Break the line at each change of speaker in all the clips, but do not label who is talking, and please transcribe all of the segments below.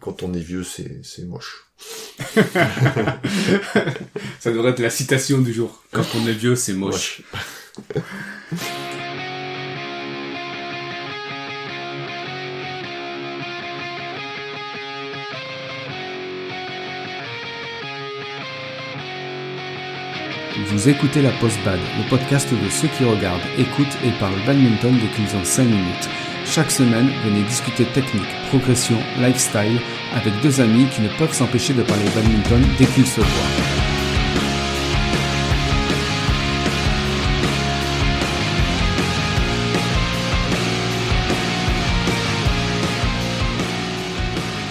Quand on est vieux, c'est c'est moche.
Ça devrait être la citation du jour. Quand on est vieux, c'est moche. Vous écoutez la Post-Bad, le podcast de ceux qui regardent, écoutent et parlent badminton qu'ils ont 5 minutes. Chaque semaine, venez discuter technique, progression, lifestyle avec deux amis qui ne peuvent s'empêcher de parler badminton dès qu'ils se voient.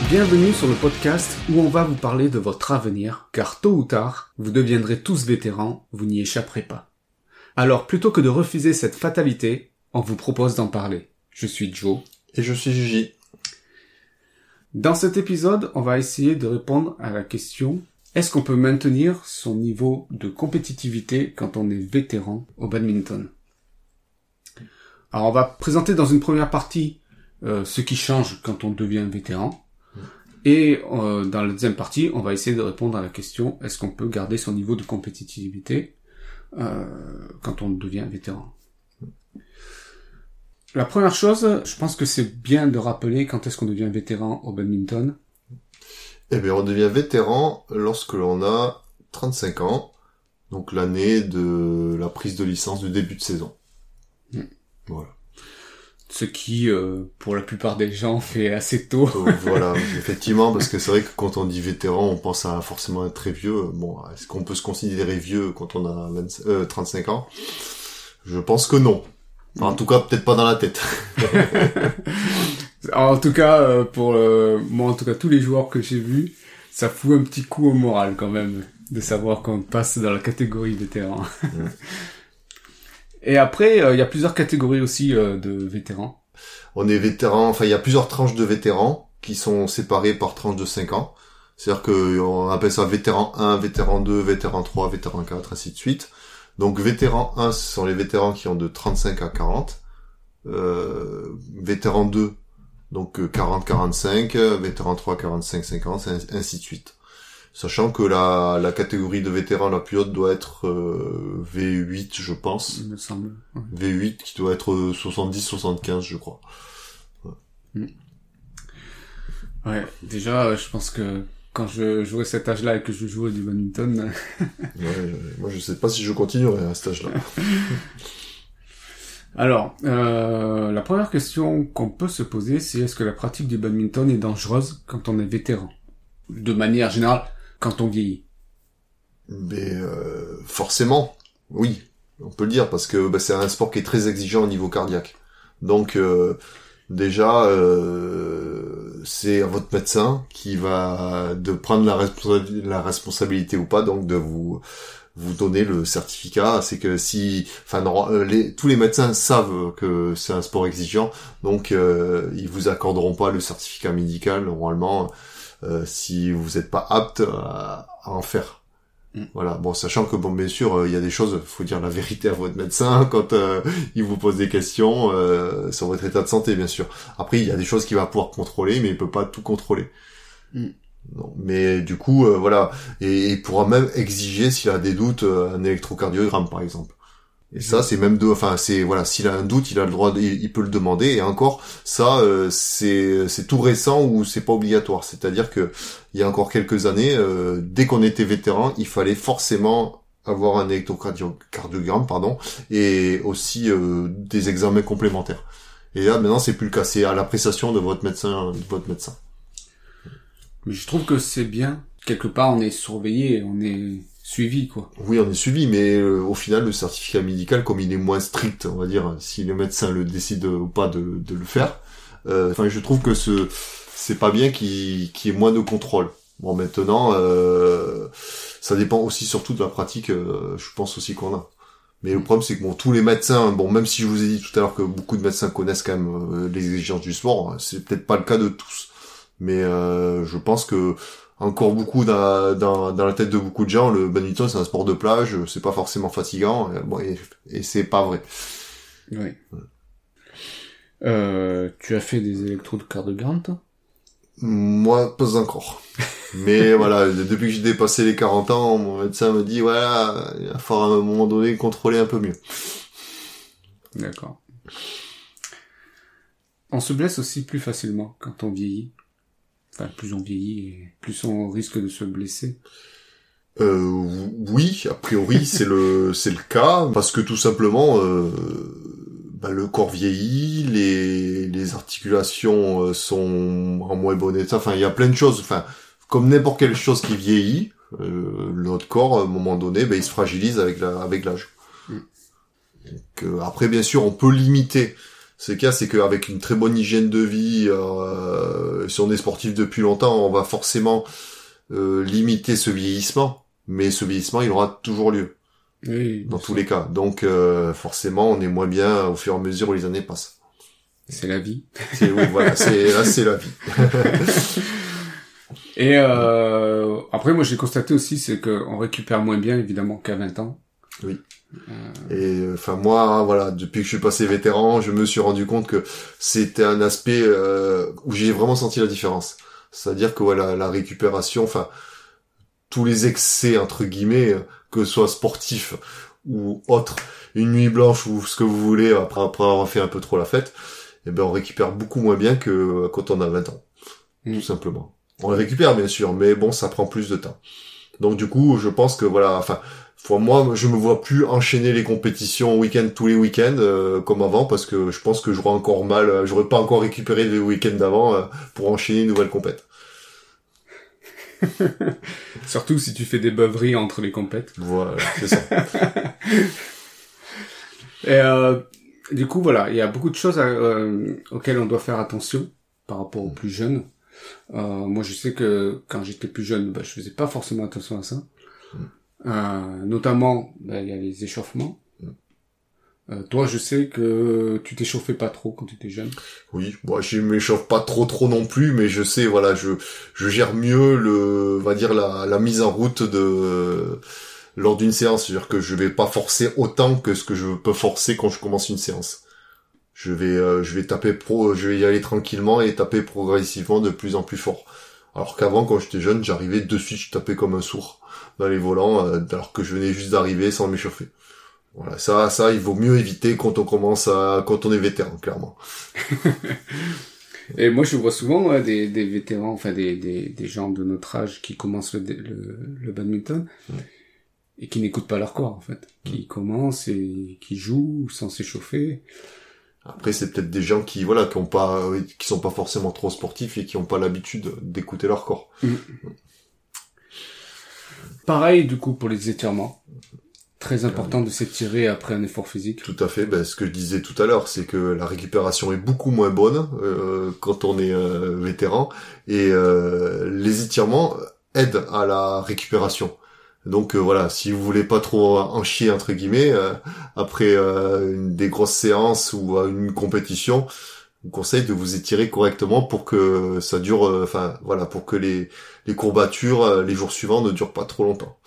Bienvenue sur le podcast où on va vous parler de votre avenir, car tôt ou tard, vous deviendrez tous vétérans, vous n'y échapperez pas. Alors plutôt que de refuser cette fatalité, on vous propose d'en parler. Je suis Joe.
Et je suis Gigi.
Dans cet épisode, on va essayer de répondre à la question est-ce qu'on peut maintenir son niveau de compétitivité quand on est vétéran au badminton? Alors on va présenter dans une première partie euh, ce qui change quand on devient vétéran. Et euh, dans la deuxième partie, on va essayer de répondre à la question est-ce qu'on peut garder son niveau de compétitivité euh, quand on devient vétéran? La première chose, je pense que c'est bien de rappeler quand est-ce qu'on devient vétéran au badminton.
Eh bien, on devient vétéran lorsque l'on a 35 ans, donc l'année de la prise de licence du début de saison.
Mm.
Voilà.
Ce qui, euh, pour la plupart des gens, fait assez tôt.
Donc, voilà, effectivement, parce que c'est vrai que quand on dit vétéran, on pense à forcément être très vieux. Bon, est-ce qu'on peut se considérer vieux quand on a 25 euh, 35 ans? Je pense que non. Enfin, en tout cas, peut-être pas dans la tête.
en tout cas, euh, pour euh, moi, en tout cas, tous les joueurs que j'ai vus, ça fout un petit coup au moral quand même de savoir qu'on passe dans la catégorie vétéran. Et après, euh, il y a plusieurs catégories aussi euh, de vétérans.
on est vétéran, enfin, il y a plusieurs tranches de vétérans qui sont séparées par tranche de 5 ans. C'est-à-dire que on appelle ça vétéran 1, vétéran 2, vétéran 3, vétéran 4, ainsi de suite. Donc vétéran 1, ce sont les vétérans qui ont de 35 à 40. Euh, vétéran 2, donc 40-45, vétéran 3, 45-50, et ainsi de suite. Sachant que la, la catégorie de vétérans la plus haute doit être euh, V8, je pense.
Il me semble. Ouais.
V8 qui doit être 70-75, je crois.
Ouais, déjà, euh, je pense que quand je jouais cet âge-là et que je jouais du badminton,
Ouais, moi, je sais pas si je continuerai à cet âge-là.
Alors, euh, la première question qu'on peut se poser, c'est est-ce que la pratique du badminton est dangereuse quand on est vétéran? De manière générale, quand on vieillit.
Mais euh, forcément, oui, on peut le dire parce que bah, c'est un sport qui est très exigeant au niveau cardiaque. Donc euh, déjà, euh, c'est votre médecin qui va de prendre la, responsa- la responsabilité ou pas, donc de vous vous donner le certificat. C'est que si, euh, tous les médecins savent que c'est un sport exigeant, donc euh, ils vous accorderont pas le certificat médical normalement euh, si vous n'êtes pas apte à en faire.
Mm.
Voilà. Bon, sachant que bon, bien sûr, euh, il y a des choses, faut dire la vérité à votre médecin quand euh, il vous pose des questions euh, sur votre état de santé, bien sûr. Après, il y a des choses qu'il va pouvoir contrôler, mais il peut pas tout contrôler.
Mm.
Non, mais du coup, euh, voilà, et il pourra même exiger s'il a des doutes un électrocardiogramme, par exemple. Et ça, c'est même de, enfin, c'est voilà, s'il a un doute, il a le droit, de- il, il peut le demander. Et encore, ça, euh, c'est c'est tout récent ou c'est pas obligatoire. C'est-à-dire que il y a encore quelques années, euh, dès qu'on était vétéran, il fallait forcément avoir un électrocardiogramme, pardon, et aussi euh, des examens complémentaires. Et là, maintenant, c'est plus le cas. C'est à l'appréciation de votre médecin, de votre médecin.
Mais je trouve que c'est bien. Quelque part, on est surveillé, on est suivi, quoi.
Oui, on est suivi, mais euh, au final, le certificat médical, comme il est moins strict, on va dire, si le médecin le décide ou pas de, de le faire, euh, enfin, je trouve que ce c'est pas bien qu'il qu'il y ait moins de contrôle. Bon, maintenant, euh, ça dépend aussi surtout de la pratique, euh, je pense aussi qu'on a. Mais le problème, c'est que bon, tous les médecins, bon, même si je vous ai dit tout à l'heure que beaucoup de médecins connaissent quand même euh, les exigences du sport, c'est peut-être pas le cas de tous. Mais euh, je pense que encore beaucoup dans, dans, dans la tête de beaucoup de gens, le badminton c'est un sport de plage, c'est pas forcément fatigant, et, bon, et, et c'est pas vrai.
Oui. Euh, tu as fait des électrodes cardiogramme, toi?
Moi, pas encore. Mais voilà, depuis que j'ai dépassé les 40 ans, mon médecin me dit, voilà, il va falloir à un moment donné contrôler un peu mieux.
D'accord. On se blesse aussi plus facilement quand on vieillit. Enfin, plus on vieillit, plus on risque de se blesser.
Euh, oui, a priori c'est le c'est le cas parce que tout simplement euh, bah, le corps vieillit, les les articulations euh, sont en moins bon état. Enfin, il y a plein de choses. Enfin, comme n'importe quelle chose qui vieillit, euh, notre corps à un moment donné, bah, il se fragilise avec la avec l'âge.
Mm.
Donc, euh, après, bien sûr, on peut limiter. Ce cas, c'est qu'avec une très bonne hygiène de vie, euh, si on est sportif depuis longtemps, on va forcément euh, limiter ce vieillissement mais ce vieillissement, il aura toujours lieu,
Oui.
dans tous les cas. Donc euh, forcément, on est moins bien au fur et à mesure où les années passent.
C'est la vie.
C'est oui, voilà, c'est là, c'est la vie.
Et euh, après, moi, j'ai constaté aussi, c'est qu'on récupère moins bien, évidemment, qu'à 20 ans.
Oui.
Euh,
Et enfin moi, voilà, depuis que je suis passé vétéran, je me suis rendu compte que c'était un aspect euh, où j'ai vraiment senti la différence. C'est-à-dire que voilà, la récupération, enfin tous les excès entre guillemets, que ce soit sportif ou autre, une nuit blanche ou ce que vous voulez après, après avoir fait un peu trop la fête, eh ben on récupère beaucoup moins bien que quand on a 20 ans,
Mm.
tout simplement. On récupère bien sûr, mais bon, ça prend plus de temps. Donc du coup, je pense que voilà, enfin, moi, je me vois plus enchaîner les compétitions week-end tous les week-ends euh, comme avant, parce que je pense que j'aurais encore mal, euh, j'aurais pas encore récupéré les week-ends d'avant euh, pour enchaîner une nouvelle compète.
surtout si tu fais des beuveries entre les compètes.
Voilà, c'est ça.
Et euh, du coup, voilà, il y a beaucoup de choses à- euh, auxquelles on doit faire attention par rapport aux plus jeunes. Euh, moi, je sais que quand j'étais plus jeune, bah, je faisais pas forcément attention à ça. Euh, notamment, bah, il y a les échauffements. Euh, toi, je sais que tu t'échauffais pas trop quand tu étais jeune.
Oui, moi je m'échauffe pas trop trop non plus, mais je sais, voilà, je je gère mieux le, on va dire la, la mise en route de lors d'une séance, c'est-à-dire que je vais pas forcer autant que ce que je peux forcer quand je commence une séance. Je vais euh, je vais taper pro, je vais y aller tranquillement et taper progressivement de plus en plus fort. Alors qu'avant, quand j'étais jeune, j'arrivais de suite, je tapais comme un sourd dans les volants, euh, alors que je venais juste d'arriver sans m'échauffer. Voilà, ça, ça, il vaut mieux éviter quand on commence à, quand on est vétéran, clairement.
Et moi, je vois souvent ouais, des, des vétérans, enfin des, des, des gens de notre âge qui commencent le, le, le badminton et qui n'écoutent pas leur corps, en fait. Qui commencent et qui jouent sans s'échauffer.
Après, c'est peut-être des gens qui, voilà, qui ont pas, euh, qui sont pas forcément trop sportifs et qui ont pas l'habitude d'écouter leur corps.
Pareil, du coup, pour les étirements. Très important de s'étirer après un effort physique.
Tout à fait. Ben, ce que je disais tout à l'heure, c'est que la récupération est beaucoup moins bonne euh, quand on est euh, vétéran et euh, les étirements aident à la récupération. Donc euh, voilà, si vous voulez pas trop en chier entre guillemets euh, après euh, une des grosses séances ou une compétition, vous conseille de vous étirer correctement pour que ça dure, euh, enfin voilà, pour que les les courbatures euh, les jours suivants ne durent pas trop longtemps.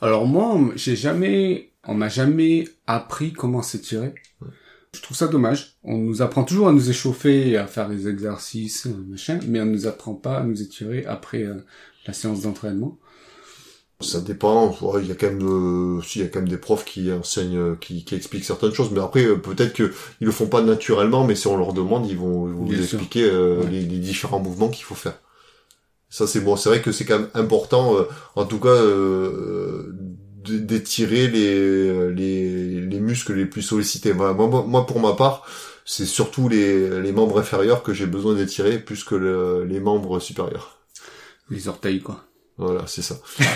Alors moi, j'ai jamais, on m'a jamais appris comment s'étirer. Je trouve ça dommage. On nous apprend toujours à nous échauffer et à faire des exercices, euh, machin, mais on nous apprend pas à nous étirer après euh, la séance d'entraînement.
Ça dépend. ouais, Il y a quand même, euh, si, y a quand même des profs qui enseignent, euh, qui, qui expliquent certaines choses. Mais après, euh, peut-être que ils le font pas naturellement, mais si on leur demande, ils vont, ils vont vous expliquer euh,
Ouais.
les, les différents mouvements qu'il faut faire. Ça, c'est bon. C'est vrai que c'est quand même important, euh, en tout cas, euh, d'étirer les, les, les muscles les plus sollicités. Voilà, moi, moi, moi, pour ma part, c'est surtout les, les membres inférieurs que j'ai besoin d'étirer plus que le- les membres supérieurs.
Les orteils, quoi.
Voilà, c'est ça.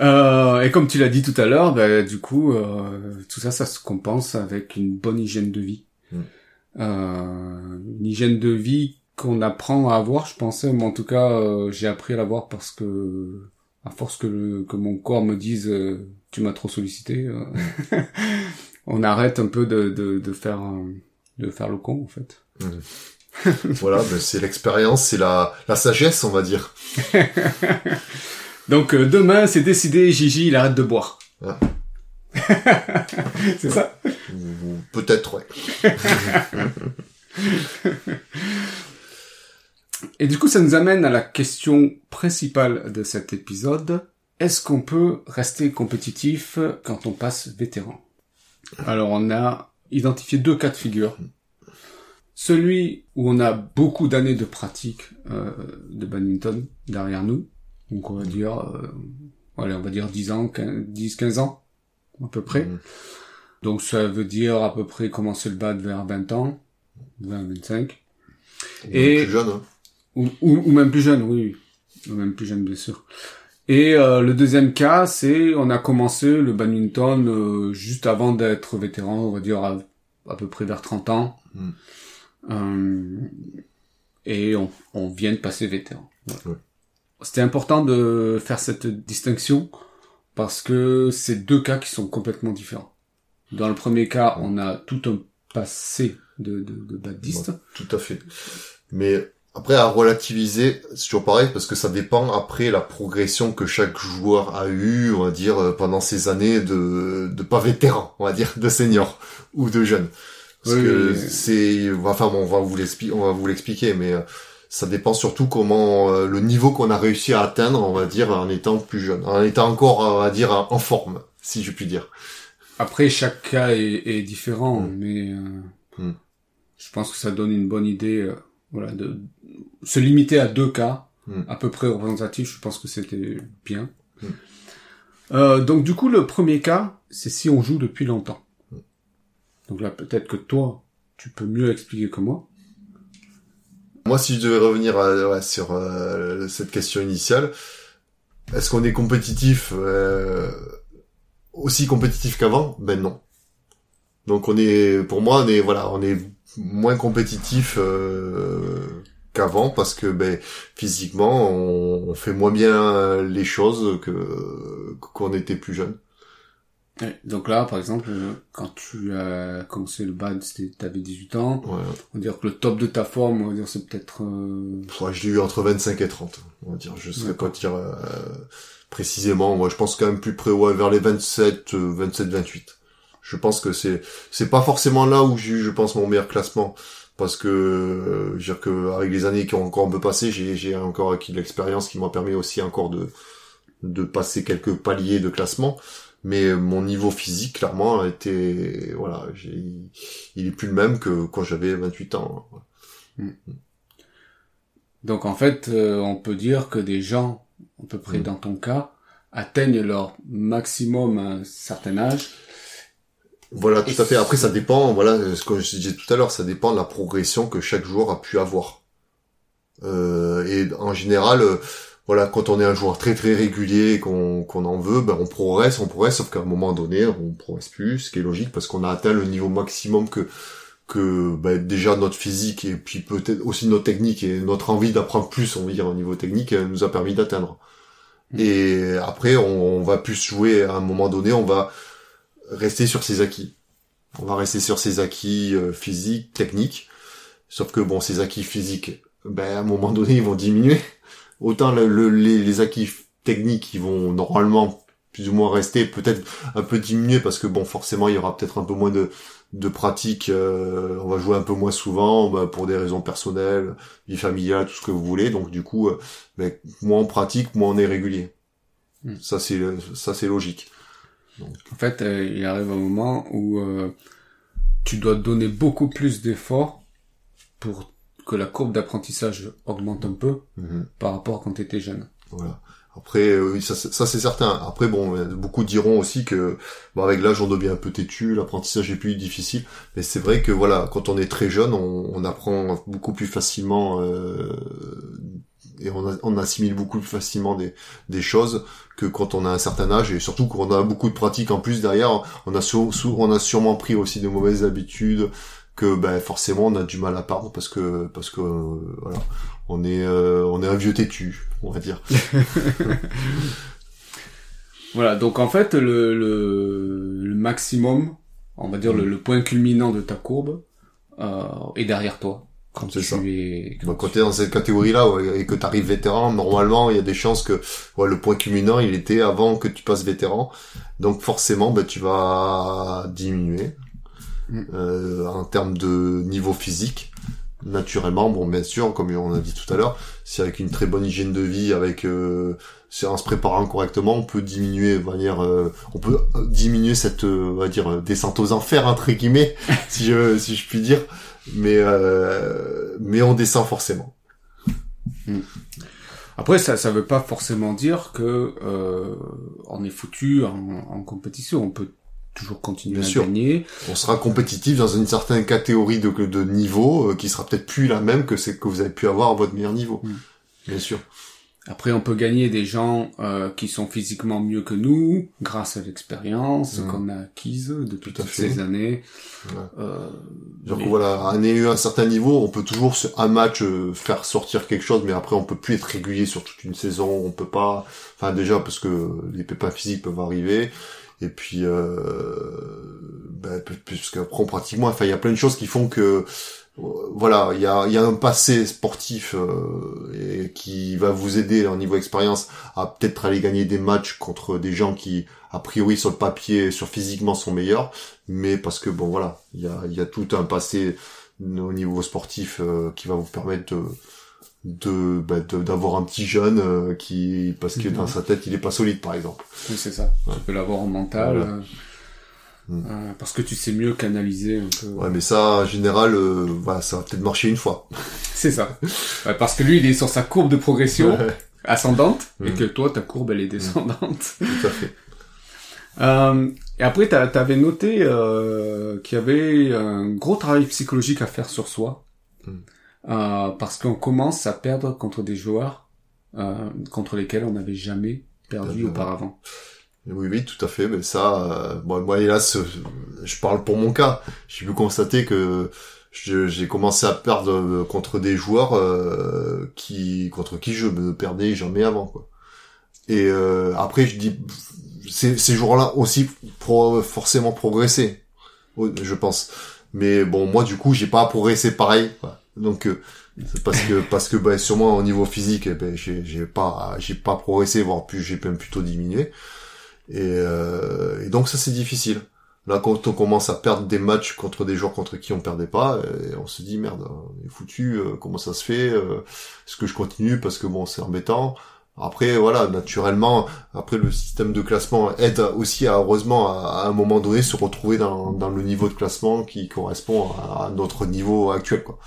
Euh, et comme tu l'as dit tout à l'heure, bah, du coup, euh, tout ça, ça se compense avec une bonne hygiène de vie.
Mm.
Euh, une hygiène de vie qu'on apprend à avoir, je pensais, mais en tout cas, euh, j'ai appris à l'avoir parce que, à force que, le- que mon corps me dise, euh, tu m'as trop sollicité, on arrête un peu de, de, de faire, de faire le con, en fait.
Voilà, ben, c'est l'expérience, c'est la, la sagesse, on va dire.
Donc euh, demain, c'est décidé, Gigi, il arrête de boire.
Ah.
c'est ça?
Peut-être, ouais.
Et du coup, ça nous amène à la question principale de cet épisode. Est-ce qu'on peut rester compétitif quand on passe vétéran? Alors, on a identifié deux cas de figure. Celui où on a beaucoup d'années de pratique euh, de badminton derrière nous. Donc, on va dire, euh, allez, on va dire 10 ans, 10, 15 ans, à peu près.
Mhm.
Donc, ça veut dire à peu près commencer le bad vers 20 ans, 20, 25. Et-
plus jeune, hein.
Ou, ou, ou même plus jeune, oui, oui. Ou même plus jeune, bien sûr. Et euh, le deuxième cas, c'est on a commencé le badminton euh, juste avant d'être vétéran, on va dire à, à peu près vers 30 ans.
Mm.
Euh, et on, on vient de passer vétéran. Voilà.
Ouais.
C'était important de faire cette distinction parce que c'est deux cas qui sont complètement différents. Dans le premier cas, on a tout un passé de, de, de badiste.
Ouais, tout à fait. Mais après, à relativiser, c'est toujours pareil, parce que ça dépend après la progression que chaque joueur a eu, on va dire, euh, pendant ces années de, de pas vétéran, on va dire, de senior ou de jeune. Parce
Oui,
que
oui, oui.
c'est, enfin bon, on va vous l'expliquer, on va vous l'expliquer, mais euh, ça dépend surtout comment euh, le niveau qu'on a réussi à atteindre, on va dire, en étant plus jeune, en étant encore, on va dire, en forme, si je puis dire.
Après, chaque cas est, est différent,
Mm.
mais euh,
Mm.
je pense que ça donne une bonne idée. euh, voilà, de se limiter à deux cas
Mm.
à peu près représentatifs, je pense que c'était bien. Euh, donc du coup, le premier cas, c'est si on joue depuis longtemps. Donc là, peut-être que toi, tu peux mieux expliquer que moi.
Moi, si je devais revenir à- ouais, sur euh, cette question initiale, est-ce qu'on est compétitif euh, aussi compétitif qu'avant? Ben non. Donc on est, pour moi, on est voilà, on est moins compétitif euh, qu'avant parce que ben physiquement, on, on fait moins bien les choses que qu'on était plus jeune.
Ouais, Donc là, par exemple, euh, quand tu as commencé le bad, c'était t'avais 18 ans.
Ouais.
On va dire que le top de ta forme, on va dire, c'est peut-être... euh,
Ouais, je l'ai eu entre 25 et 30. On va dire, je saurais pas dire euh, précisément. Moi, je pense quand même plus près, ouais, vers les 27, euh, 27, 28. Je pense que c'est, c'est pas forcément là où j'ai eu, je pense, mon meilleur classement. Parce que, euh, je veux dire que, avec les années qui ont encore un peu passé, j'ai, j'ai encore acquis de l'expérience qui m'a permis aussi encore de, de passer quelques paliers de classement. Mais mon niveau physique, clairement, a été, voilà, j'ai, il est plus le même que quand j'avais 28 ans.
Donc en fait, euh, on peut dire que des gens, à peu près
Mm.
dans ton cas, atteignent leur maximum à un certain âge.
Voilà, tout à fait. Après, ça dépend, voilà, ce que je disais tout à l'heure, ça dépend de la progression que chaque joueur a pu avoir. Euh, et en général, voilà, quand on est un joueur très très régulier, et qu'on qu'on en veut, ben on progresse, on progresse, sauf qu'à un moment donné, on progresse plus, ce qui est logique parce qu'on a atteint le niveau maximum que que ben, déjà notre physique et puis peut-être aussi notre technique et notre envie d'apprendre plus, on va dire au niveau technique, euh, nous a permis d'atteindre.
Mm.
Et après, on, on va plus jouer à un moment donné, on va rester sur ses acquis. On va rester sur ses acquis euh, physiques, techniques. Sauf que bon, ces acquis physiques, ben à un moment donné, ils vont diminuer. Autant le, le- les, les acquis techniques, ils vont normalement plus ou moins rester, peut-être un peu diminuer parce que bon, forcément, il y aura peut-être un peu moins de de pratique. euh, on va jouer un peu moins souvent, ben, pour des raisons personnelles, vie familiale, tout ce que vous voulez. Donc du coup, euh, moins on pratique, moins on est régulier.
Mm.
Ça c'est ça c'est logique.
En fait, euh, il arrive un moment où euh, tu dois donner beaucoup plus d'efforts pour que la courbe d'apprentissage augmente un peu
Mhm.
par rapport à quand tu étais jeune.
Voilà. Après, euh, oui, ça, c'est- ça c'est certain. Après, bon, euh, beaucoup diront aussi que, bon, avec l'âge, on devient un peu têtu, l'apprentissage est plus difficile. Mais c'est vrai que, voilà, quand on est très jeune, on, on apprend beaucoup plus facilement euh, et on, a- on assimile beaucoup plus facilement des, des choses que quand on a un certain âge et surtout qu'on a beaucoup de pratique en plus derrière. On a, sou- on a sûrement pris aussi de mauvaises habitudes que, ben, forcément, on a du mal à perdre parce que, parce que, euh, voilà, on est, euh, on est un vieux têtu, on va dire.
Voilà, donc en fait, le, le, le maximum, on va dire le, le point culminant de ta courbe, euh, est derrière toi. Quand tu
ça.
es... quand
Donc quand
tu-
t'es dans cette catégorie-là ouais, et que t'arrives vétéran, normalement il y a des chances que ouais, le point culminant il était avant que tu passes vétéran. Donc forcément bah, tu vas diminuer
Mm.
Euh, en termes de niveau physique. naturellement, bon, bien sûr, comme on a dit tout à l'heure, si avec une très bonne hygiène de vie, avec euh, en se préparant correctement, on peut diminuer, de manière, euh, on peut diminuer cette, euh, on va dire, descente aux enfers entre guillemets, si je si je puis dire, mais mais on descend forcément.
Hmm. Après, ça ça veut pas forcément dire que on est foutu en, en compétition. On peut toujours continuer à gagner.
On sera compétitif dans une certaine catégorie de, de niveau euh, qui sera peut-être plus la même que c'est que vous avez pu avoir à votre meilleur niveau. Mm. Bien sûr.
Après, on peut gagner des gens euh, qui sont physiquement mieux que nous, grâce à l'expérience mm. qu'on a acquise depuis toutes ces années.
Euh, Donc voilà, à un certain niveau, on peut toujours sur un match euh, faire sortir quelque chose, mais après on peut plus être régulier sur toute une saison. On peut pas, enfin déjà parce que les pépins physiques peuvent arriver, et puis euh, ben, puisqu'après pratiquement enfin il y a plein de choses qui font que voilà il y a, y a un passé sportif euh, qui va vous aider au niveau expérience à peut-être aller gagner des matchs contre des gens qui a priori sur le papier sur physiquement sont meilleurs. Mais parce que bon voilà il y a, y a tout un passé au niveau sportif euh, qui va vous permettre de bah, d'avoir un petit jeune euh, qui parce que dans mhm. sa tête il est pas solide par exemple.
Oui c'est ça. Tu peux l'avoir en mental euh, mm. euh, parce que tu sais mieux canaliser un peu.
Ouais mais ça en général voilà ça va peut-être marcher une fois.
C'est ça. Parce que lui il est sur sa courbe de progression ascendante et mm. que toi ta courbe elle est descendante.
Tout à fait.
Et après t'avais noté qu'il y avait un gros travail psychologique à faire sur soi. Mm. Euh, parce qu'on commence à perdre contre des joueurs euh, contre lesquels on n'avait jamais perdu auparavant.
Oui, oui, tout à fait. Mais ça, euh, bon, moi, hélas, je parle pour mon cas. J'ai pu constater que j'ai commencé à perdre euh, contre des joueurs euh, qui contre qui je me perdais jamais avant. Quoi. Et euh, après, je dis, ces, ces joueurs-là aussi pour forcément progresser, je pense. Mais bon, moi, du coup, j'ai pas progressé pareil. Quoi. Donc euh, parce que parce que bah, sûrement au niveau physique, eh ben j'ai pas j'ai pas progressé, voire plus j'ai même plutôt diminué. Et, euh, et donc ça c'est difficile. Là quand on commence à perdre des matchs contre des joueurs contre qui on perdait pas, et on se dit merde, on est foutu, euh, comment ça se fait Est-ce que je continue parce que bon c'est embêtant? Après, voilà, naturellement, après le système de classement aide aussi à, heureusement, à, un moment donné, se retrouver dans, le niveau de classement qui correspond à, notre niveau actuel, quoi.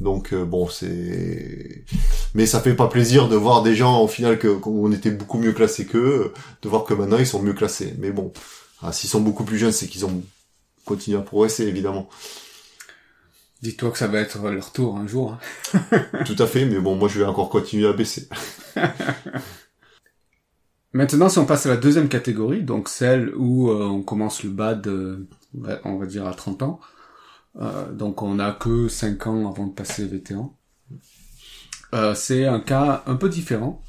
Donc euh, bon, c'est, mais ça fait pas plaisir de voir des gens au final que on était beaucoup mieux classés qu'eux, de voir que maintenant ils sont mieux classés. Mais bon, ah, s'ils sont beaucoup plus jeunes, c'est qu'ils ont continué à progresser, évidemment.
Dis-toi que ça va être leur tour un jour. Hein.
Tout à fait, mais bon, moi je vais encore continuer à baisser.
Maintenant, si on passe à la deuxième catégorie, donc celle où euh, on commence le bad, euh, on va dire à 30 ans, euh, donc on a que 5 ans avant de passer vétéran. Euh, c'est un cas un peu différent,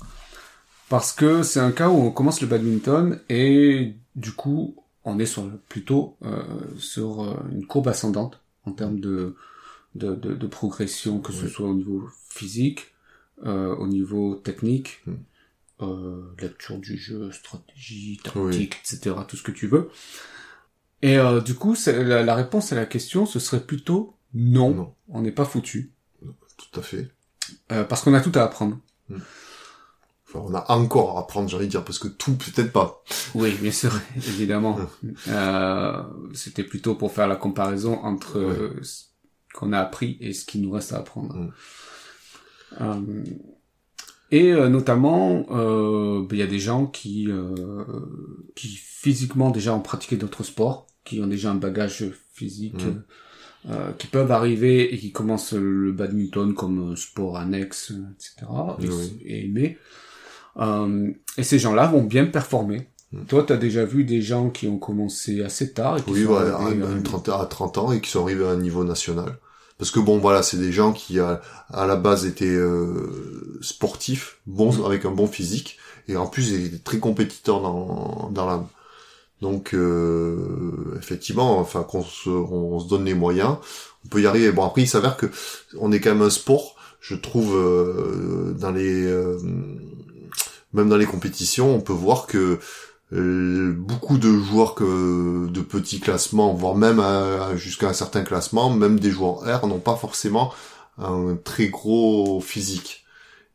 parce que c'est un cas où on commence le badminton et du coup on est sur, plutôt sur une courbe ascendante en termes de de, de, de progression, que ce soit au niveau physique, euh, au niveau technique, hmm. euh, lecture du jeu, stratégie, tactique, etc., tout ce que tu veux. Et euh, du coup, la, la, réponse à la question, ce serait plutôt non, on n'est pas foutu.
Tout à fait.
Euh, parce qu'on a tout à apprendre. Hmm.
Enfin, on a encore à apprendre, de dire, parce que tout, peut-être pas.
Oui, bien sûr, évidemment. euh, C'était plutôt pour faire la comparaison entre qu'on a appris et ce qui nous reste à apprendre. Mm. Euh, et euh, notamment, euh, ben, il y a des gens qui, qui physiquement déjà ont pratiqué d'autres sports, qui ont déjà un bagage physique, mm. qui peuvent arriver et qui commencent le badminton comme sport annexe, etc. Et, aimer. et ces gens-là vont bien performer. Mm. Toi, tu as déjà vu des gens qui ont commencé assez tard et qui
oui, à 30 ans et qui sont arrivés à un niveau national. Parce que bon, voilà, c'est des gens qui à, la base étaient euh, sportifs, bons mm. avec un bon physique, et en plus étaient très compétiteurs dans dans l'âme. Donc euh, effectivement, enfin qu'on se, on se donne les moyens, on peut y arriver. Bon après, il s'avère que on est quand même un sport, je trouve, euh, dans les même dans les compétitions, on peut voir que euh, beaucoup de joueurs que de petits classements, voire même jusqu'à un certain classement, même des joueurs R n'ont pas forcément un très gros physique.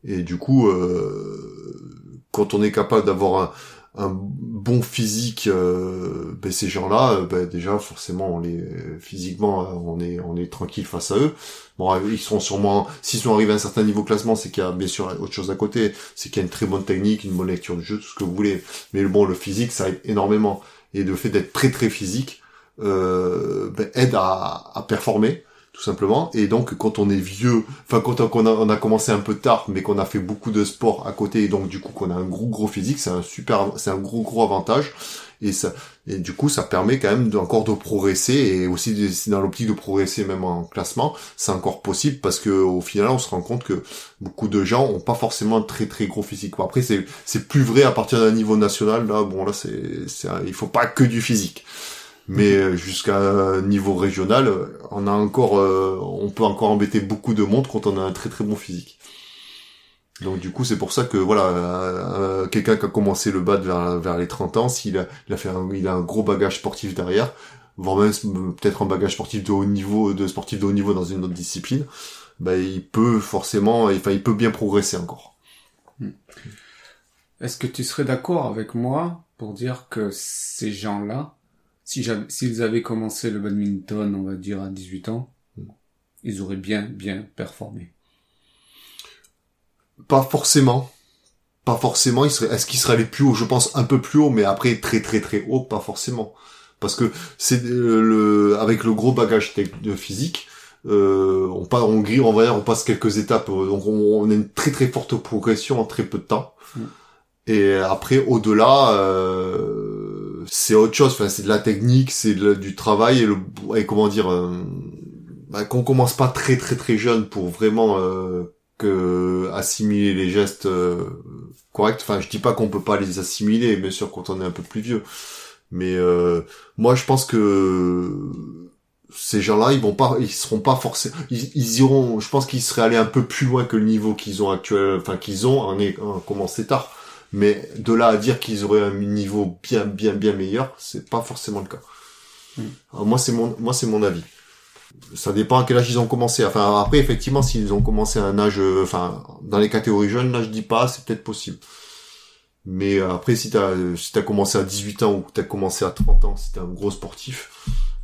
Et du coup, euh, quand on est capable d'avoir un, un bon physique, euh, ben ces gens-là, euh, ben déjà forcément, on les physiquement, euh, on est on est tranquille face à eux. Bon, ils seront sûrement, s'ils sont arrivés à un certain niveau classement, c'est qu'il y a bien sûr autre chose à côté, c'est qu'il y a une très bonne technique, une bonne lecture du jeu, tout ce que vous voulez. Mais bon, le physique, ça aide énormément. Et le fait d'être très très physique euh, ben, aide à performer tout simplement. Et donc, quand on est vieux, enfin, quand on a, commencé un peu tard, mais qu'on a fait beaucoup de sport à côté, et donc, du coup, qu'on a un gros, gros physique, c'est un super, c'est un gros, gros avantage. Et ça, et du coup, ça permet quand même encore de progresser, et aussi, dans l'optique de progresser même en classement, c'est encore possible, parce que, au final, on se rend compte que beaucoup de gens ont pas forcément un très, très gros physique. Après, c'est, c'est plus vrai à partir d'un niveau national, là, bon, là, c'est, c'est, il faut pas que du physique mais euh, jusqu'à niveau régional, on a encore, euh, on peut encore embêter beaucoup de monde quand on a un très très bon physique. Donc du coup, c'est pour ça que voilà, euh, quelqu'un qui a commencé le bad vers, vers les 30 ans, s'il a, il a fait, un, il a un gros bagage sportif derrière, voire même peut-être un bagage sportif de haut niveau, de sportif de haut niveau dans une autre discipline, bah, il peut forcément, enfin, il peut bien progresser encore. Hmm.
Est-ce que tu serais d'accord avec moi pour dire que ces gens-là, si s'ils avaient commencé le badminton, on va dire, à 18 ans, ils auraient bien, bien performé.
Pas forcément. Pas forcément. est-ce qu'ils seraient allés plus haut? Je pense un peu plus haut, mais après très, très, très haut, pas forcément. Parce que c'est euh, le, avec le gros bagage physique, euh, on, pas, on grille, on va dire, on passe quelques étapes, euh, donc on, a une très très forte progression en très peu de temps. Mm. Et après, au-delà, euh, c'est autre chose. Enfin, c'est de la technique, c'est du travail et le et comment dire euh, bah, qu'on commence pas très très très jeune pour vraiment euh, que assimiler les gestes euh, corrects. Enfin, je dis pas qu'on peut pas les assimiler, bien sûr, quand on est un peu plus vieux. Mais euh, moi, je pense que ces gens-là, ils vont pas, ils seront pas forcément, ils, iront. Je pense qu'ils seraient allés un peu plus loin que le niveau qu'ils ont actuel, enfin qu'ils ont en, en commencé tard mais de là à dire qu'ils auraient un niveau bien, bien, bien meilleur, c'est pas forcément le cas. Hmm. moi, c'est mon, moi, c'est mon avis. Ça dépend à quel âge ils ont commencé. Enfin, après, effectivement, s'ils ont commencé à un âge, euh, enfin, dans les catégories jeunes, là, je dis pas, c'est peut-être possible. Mais euh, après, si t'as, si t'as commencé à 18 ans ou t'as commencé à 30 ans, si t'es un gros sportif,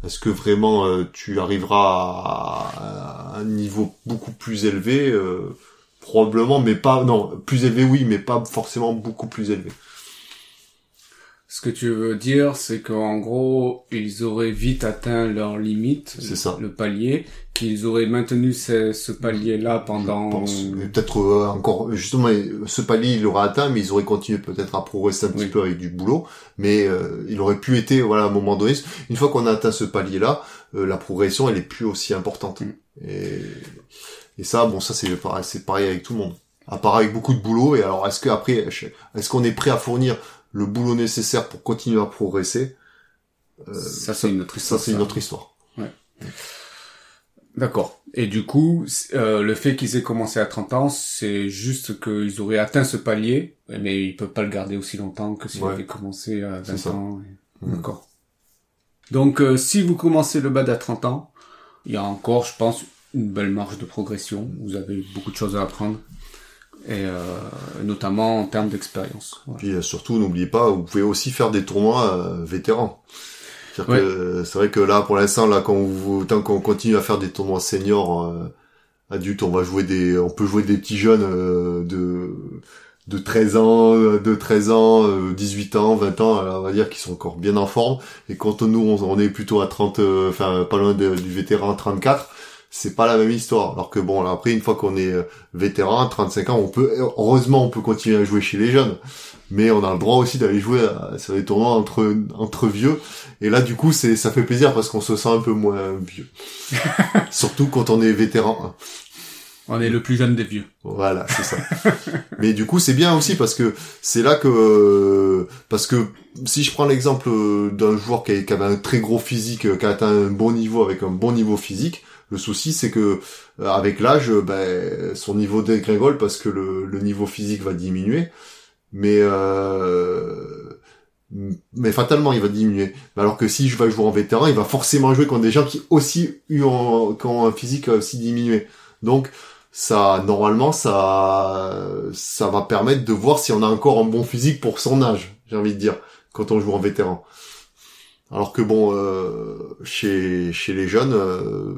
est-ce que vraiment euh, tu arriveras à, un niveau beaucoup plus élevé Probablement, mais pas, non, plus élevé oui, mais pas forcément beaucoup plus élevé.
Ce que tu veux dire, c'est qu'en gros, ils auraient vite atteint leur limite,
c'est ça.
le palier, qu'ils auraient maintenu ce, palier-là pendant...
Peut-être euh, encore, justement, ce palier, il l'aurait atteint, mais ils auraient continué peut-être à progresser un petit peu avec du boulot, mais euh, il aurait pu être, voilà, à un moment donné, une fois qu'on a atteint ce palier-là, euh, la progression, elle est plus aussi importante. Mm. Et et ça, bon, ça c'est pareil, c'est pareil avec tout le monde. À part avec beaucoup de boulot. Et alors, est-ce que après, est-ce qu'on est prêt à fournir le boulot nécessaire pour continuer à progresser?
Euh, Ça, c'est une autre histoire.
Ça, c'est une autre histoire.
Ouais. D'accord. Et du coup, euh, le fait qu'ils aient commencé à 30 ans, c'est juste qu'ils auraient atteint ce palier, mais ils peuvent pas le garder aussi longtemps que s'ils avaient commencé à 20 ans. Mmh. D'accord. Donc, euh, si vous commencez le bad à 30 ans, il y a encore, je pense, une belle marge de progression. Vous avez beaucoup de choses à apprendre. Et euh, notamment en termes d'expérience.
Puis euh, surtout, n'oubliez pas, vous pouvez aussi faire des tournois euh, vétérans. C'est vrai que là, pour l'instant, là, quand vous, tant qu'on continue à faire des tournois seniors adultes, on va jouer des, on peut jouer des petits jeunes de de 13 ans, de 13 ans, 18 ans, 20 ans, on va dire qu'ils sont encore bien en forme. Et quand nous, on, est plutôt à 30, enfin pas loin du vétéran 34, c'est pas la même histoire. Alors que bon, là, après, une fois qu'on est euh, vétéran, 35 ans, on peut, heureusement, on peut continuer à jouer chez les jeunes. Mais on a le droit aussi d'aller jouer sur des tournois entre, entre vieux. Et là, du coup, c'est, ça fait plaisir parce qu'on se sent un peu moins vieux. Surtout quand on est vétéran.
On est le plus jeune des vieux.
Voilà, c'est ça. Mais du coup, c'est bien aussi parce que c'est là que parce que si je prends l'exemple d'un joueur qui, avait un très gros physique, qui a atteint un bon niveau avec un bon niveau physique, le souci, c'est que euh, avec l'âge, euh, ben, son niveau dégringole parce que le, niveau physique va diminuer, mais euh, mais fatalement il va diminuer. Alors que si je vais jouer en vétéran, il va forcément jouer contre des gens qui aussi eu ont un physique aussi diminué. Donc ça normalement ça ça va permettre de voir si on a encore un bon physique pour son âge, j'ai envie de dire, quand on joue en vétéran. Alors que bon, euh, chez chez les jeunes, euh,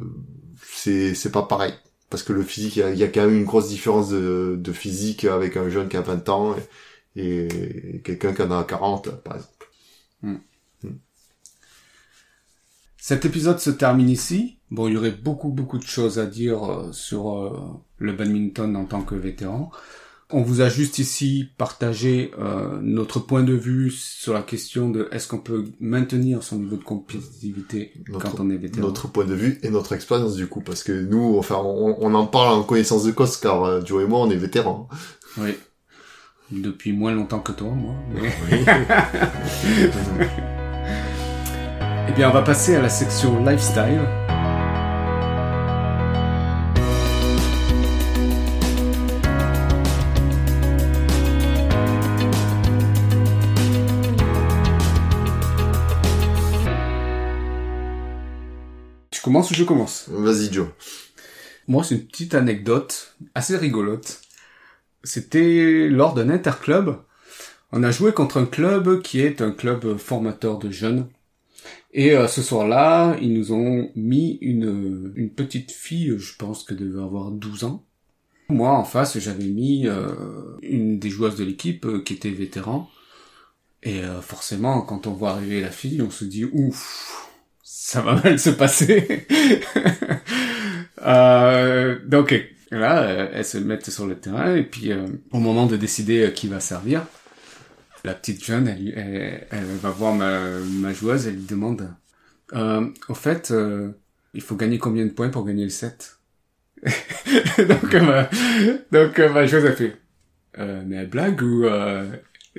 c'est c'est pas pareil parce que le physique, il y, a, quand même une grosse différence de, de physique avec un jeune qui a 20 ans et, et quelqu'un qui en a 40, par exemple. Hmm.
Hmm. Cet épisode se termine ici. Bon, il y aurait beaucoup beaucoup de choses à dire euh, sur euh, le badminton en tant que vétéran. On vous a juste ici partagé euh, notre point de vue sur la question de est-ce qu'on peut maintenir son niveau de compétitivité quand on est vétéran.
Notre point de vue et notre expérience du coup, parce que nous, enfin, on, en parle en connaissance de cause, car euh, Joe et moi, on est vétérans.
Oui. Depuis moins longtemps que toi, moi. Oui. eh bien, on va passer à la section lifestyle. Commence ou je commence
Vas-y Joe.
Moi, c'est une petite anecdote assez rigolote. C'était lors d'un interclub. On a joué contre un club qui est un club formateur de jeunes. Et euh, ce soir-là, ils nous ont mis une, une petite fille, je pense qu'elle devait avoir 12 ans. Moi, en face, j'avais mis euh, une des joueuses de l'équipe euh, qui était vétéran. Et forcément, quand on voit arriver la fille, on se dit, ouf, ça va mal se passer. euh, donc là, euh, elles se mettent sur le terrain et puis euh, au moment de décider euh, qui va servir, la petite jeune, elle, elle, va voir ma, ma, joueuse, elle lui demande, euh, au fait, il faut gagner combien de points pour gagner le set? Donc ma, donc ma joueuse a fait, mais elle blague ou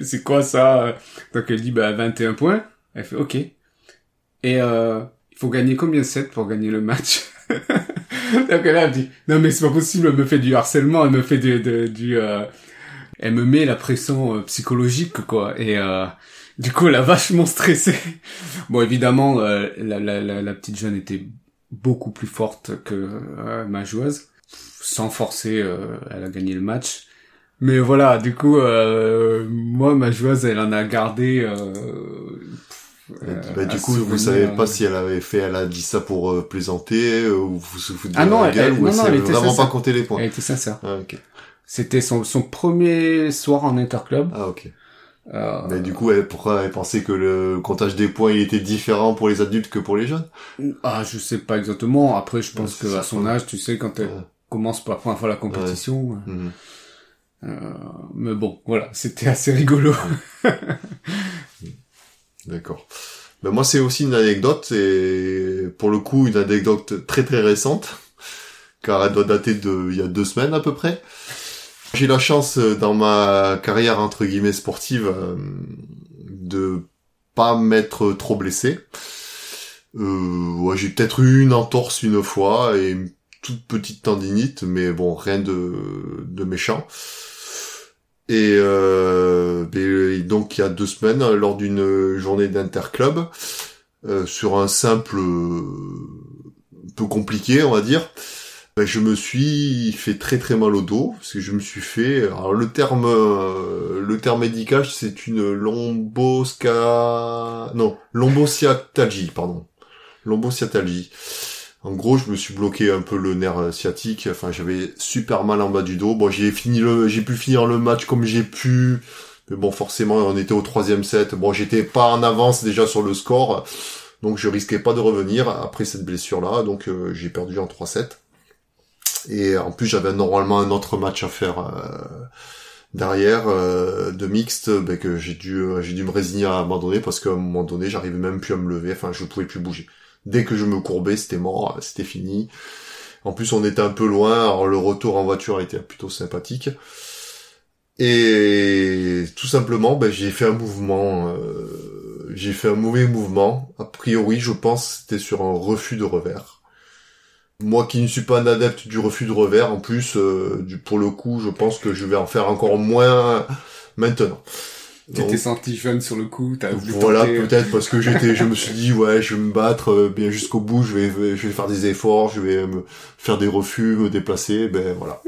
c'est quoi ça? Donc elle dit bah 21 points. Elle fait ok. Et euh, il faut gagner combien de sets pour gagner le match? Donc là, elle me dit, non mais c'est pas possible, elle me fait du harcèlement, elle me fait du... du euh... Elle me met la pression euh, psychologique, quoi. Et euh, du coup, elle a vachement stressé. bon, évidemment, euh, la, la, la, petite jeune était beaucoup plus forte que ma joueuse. Sans forcer, elle a gagné le match. Mais voilà, du coup, moi, ma joueuse, elle en a gardé
euh, bah, du coup, vous savez pas si elle avait fait, elle a dit ça pour euh, plaisanter, euh, ou vous vous foutez
ah non, elle,
ou
non, non,
elle, vraiment pas compter les points.
Elle était sincère.
Ah, ok.
C'était son, son premier soir en interclub.
Ah, ok. Euh... Mais du coup, elle, pourquoi elle pensait que le comptage des points il était différent pour les adultes que pour les jeunes?
Ah, je sais pas exactement. Après, je pense que à son âge, tu sais, quand elle commence pour la première fois la compétition. Mhm. Euh, mais bon, voilà, c'était assez rigolo.
D'accord. Ben moi c'est aussi une anecdote et pour le coup une anecdote très très récente car elle doit dater de il y a deux semaines à peu près. J'ai la chance euh, dans ma carrière entre guillemets sportive euh, de pas m'être trop blessé. Euh, ouais, j'ai peut-être eu une entorse une fois et une toute petite tendinite, mais bon rien de, de méchant. Euh, et, donc il y a deux semaines, lors d'une journée d'interclub, euh, sur un simple euh, peu compliqué, on va dire, ben, je me suis fait très très mal au dos parce que je me suis fait. Alors le terme, le terme médical, c'est une lombosca, non, lombosciatalgie, pardon, lombosciatalgie. En gros, je me suis bloqué un peu le nerf sciatique. Enfin, j'avais super mal en bas du dos. Bon, j'ai fini le, j'ai pu finir le match comme j'ai pu. Mais bon, forcément, on était au troisième set. Bon, j'étais pas en avance déjà sur le score. Donc, je risquais pas de revenir après cette blessure-là. Donc, euh, j'ai perdu en 3-7. Et en plus, j'avais normalement un autre match à faire euh, derrière euh, de mixte, ben, que j'ai dû, j'ai dû me résigner à abandonner parce qu'à un moment donné, j'arrivais même plus à me lever. Enfin, je pouvais plus bouger. Dès que je me courbais, c'était mort, c'était fini. En plus, on était un peu loin, alors le retour en voiture était plutôt sympathique. Et tout simplement, ben, j'ai fait un mouvement, euh, j'ai fait un mauvais mouvement. A priori, je pense, c'était sur un refus de revers. Moi qui ne suis pas un adepte du refus de revers, en plus, euh, pour le coup, je pense que je vais en faire encore moins maintenant.
Tu t'es senti jeune sur le coup, t'as voulu
Voilà,
tenter.
peut-être parce que j'étais, je me suis dit ouais, je vais me battre euh, bien jusqu'au bout, je vais, je vais faire des efforts, je vais me faire des refus, me déplacer, ben voilà.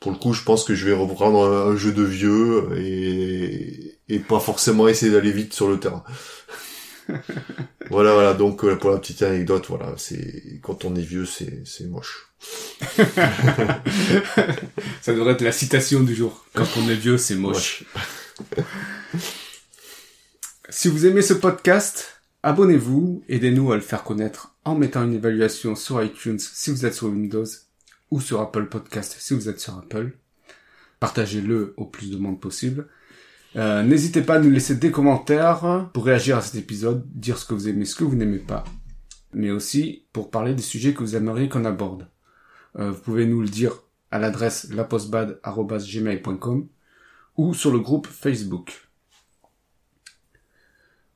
Pour le coup, je pense que je vais reprendre un, jeu de vieux et et pas forcément essayer d'aller vite sur le terrain. voilà, voilà. Donc euh, pour la petite anecdote, voilà, c'est quand on est vieux, c'est c'est moche.
Ça devrait être la citation du jour. Quand on est vieux, c'est moche. Si vous aimez ce podcast, abonnez-vous, aidez-nous à le faire connaître en mettant une évaluation sur iTunes si vous êtes sur Windows ou sur Apple Podcast si vous êtes sur Apple. Partagez-le au plus de monde possible. Euh, N'hésitez pas à nous laisser des commentaires pour réagir à cet épisode, dire ce que vous aimez, ce que vous n'aimez pas, mais aussi pour parler des sujets que vous aimeriez qu'on aborde. Euh, vous pouvez nous le dire à l'adresse lapostbad.gmail.com ou sur le groupe Facebook.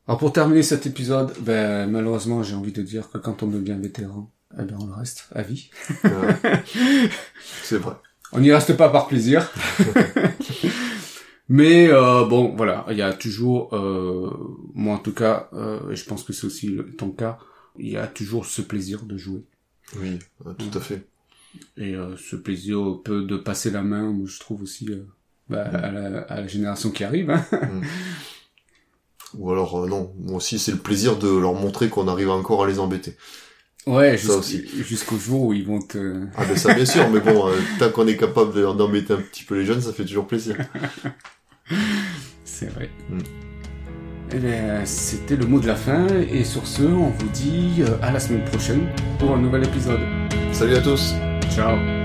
Alors pour terminer cet épisode, ben, malheureusement j'ai envie de dire que quand on devient vétéran, eh ben, on le reste à vie.
Ouais. c'est vrai.
On n'y reste pas par plaisir. Mais euh, bon, voilà, il y a toujours, euh, moi en tout cas, euh, et je pense que c'est aussi le- ton cas, il y a toujours ce plaisir de jouer.
Oui, euh, tout à fait.
Et euh, ce plaisir peut de passer la main, je trouve aussi, euh, bah, à, la, à la génération qui arrive. Hein.
Ou alors euh, non, moi aussi c'est le plaisir de leur montrer qu'on arrive encore à les embêter.
Ouais, jusqu'- jusqu'au jour où ils vont te...
Ah ben ça bien sûr, mais bon, euh, tant qu'on est capable d'embêter un petit peu les jeunes, ça fait toujours plaisir.
C'est vrai.
Mm.
Eh bien, c'était le mot de la fin, et sur ce, on vous dit euh, à la semaine prochaine pour un nouvel épisode.
Salut à tous
Ciao